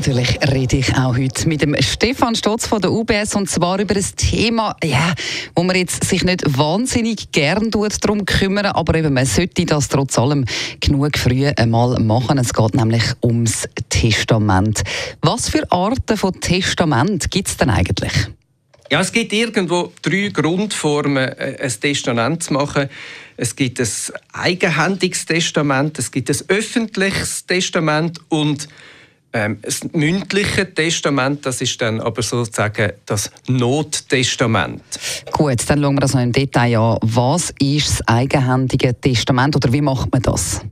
Natürlich rede ich auch heute mit dem Stefan Stotz von der UBS und zwar über ein Thema, ja, wo man jetzt sich nicht wahnsinnig gern darum kümmern, aber eben man sollte das trotz allem genug früh einmal machen. Es geht nämlich ums Testament. Was für Arten von Testament gibt es denn eigentlich? Ja, es gibt irgendwo drei Grundformen, äh, ein Testament zu machen. Es gibt ein eigenhändiges Testament, es gibt ein öffentliches Testament und ähm, das mündliche Testament, das ist dann aber sozusagen das Nottestament. Gut, dann schauen wir das noch im Detail an. Was ist das eigenhändige Testament oder wie macht man das?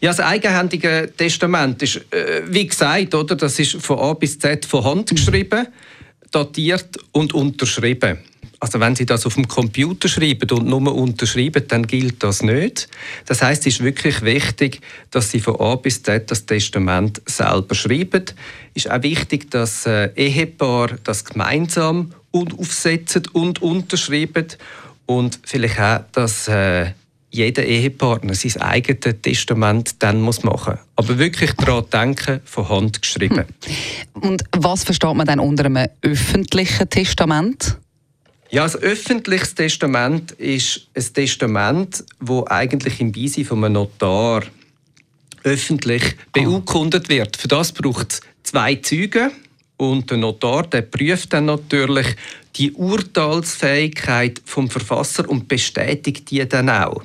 Ja, das eigenhändige Testament ist, äh, wie gesagt, oder, das ist von A bis Z von Hand geschrieben, datiert und unterschrieben. Also wenn Sie das auf dem Computer schreiben und nur unterschreiben, dann gilt das nicht. Das heißt, es ist wirklich wichtig, dass Sie von A bis Z das Testament selber schreiben. Es ist auch wichtig, dass äh, Ehepaar das gemeinsam aufsetzen und unterschreiben und vielleicht auch, dass äh, jeder Ehepartner sein eigenes Testament dann muss machen muss. Aber wirklich daran denken, von Hand geschrieben. Hm. Und was versteht man dann unter einem öffentlichen Testament? Ja, ein öffentliches Testament ist ein Testament, wo eigentlich im Beisein von einem Notar öffentlich ah. beurkundet wird. Für das braucht es zwei Zeugen und der Notar der prüft dann natürlich die Urteilsfähigkeit vom Verfasser und bestätigt die dann auch.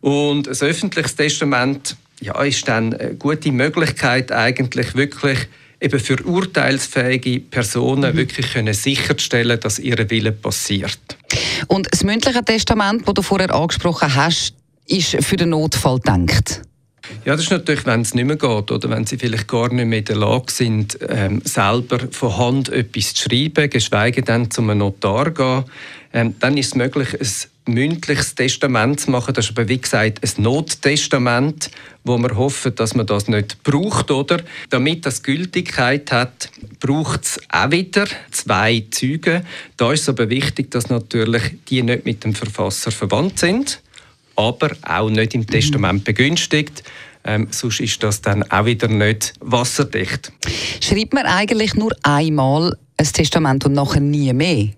Und ein öffentliches Testament ja, ist dann eine gute Möglichkeit eigentlich wirklich eben für urteilsfähige Personen mhm. wirklich können sicherstellen dass ihr Wille passiert. Und das mündliche Testament, das du vorher angesprochen hast, ist für den Notfall gedacht? Ja, das ist natürlich, wenn es nicht mehr geht oder wenn sie vielleicht gar nicht mehr in der Lage sind, ähm, selber von Hand etwas zu schreiben, geschweige denn zu einem Notar gehen, ähm, dann ist es möglich, ein mündliches Testament zu machen. Das ist aber, wie gesagt, ein Nottestament, wo wir hoffen, dass man das nicht braucht. Oder? Damit das Gültigkeit hat, braucht es auch wieder zwei Zeugen. Da ist es aber wichtig, dass natürlich die nicht mit dem Verfasser verwandt sind, aber auch nicht im Testament begünstigt. Ähm, sonst ist das dann auch wieder nicht wasserdicht. Schreibt man eigentlich nur einmal ein Testament und nachher nie mehr?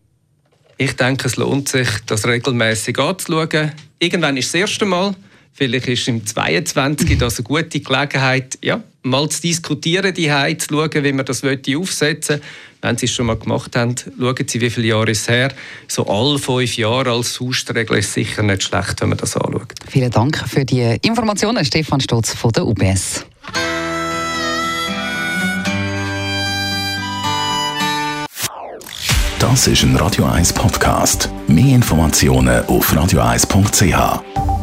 Ich denke, es lohnt sich, das regelmäßig anzuschauen. Irgendwann ist das erste Mal, vielleicht ist im 22. das eine gute Gelegenheit, ja, mal zu diskutieren, die zu schauen, wie man das aufsetzen will. Wenn Sie es schon mal gemacht haben, schauen Sie, wie viele Jahre es her. So alle fünf Jahre als Faustregel ist sicher nicht schlecht, wenn man das anschaut. Vielen Dank für die Informationen, Stefan Stotz von der UBS. Das ist ein Radio 1 Podcast. Mehr Informationen auf radio1.ch.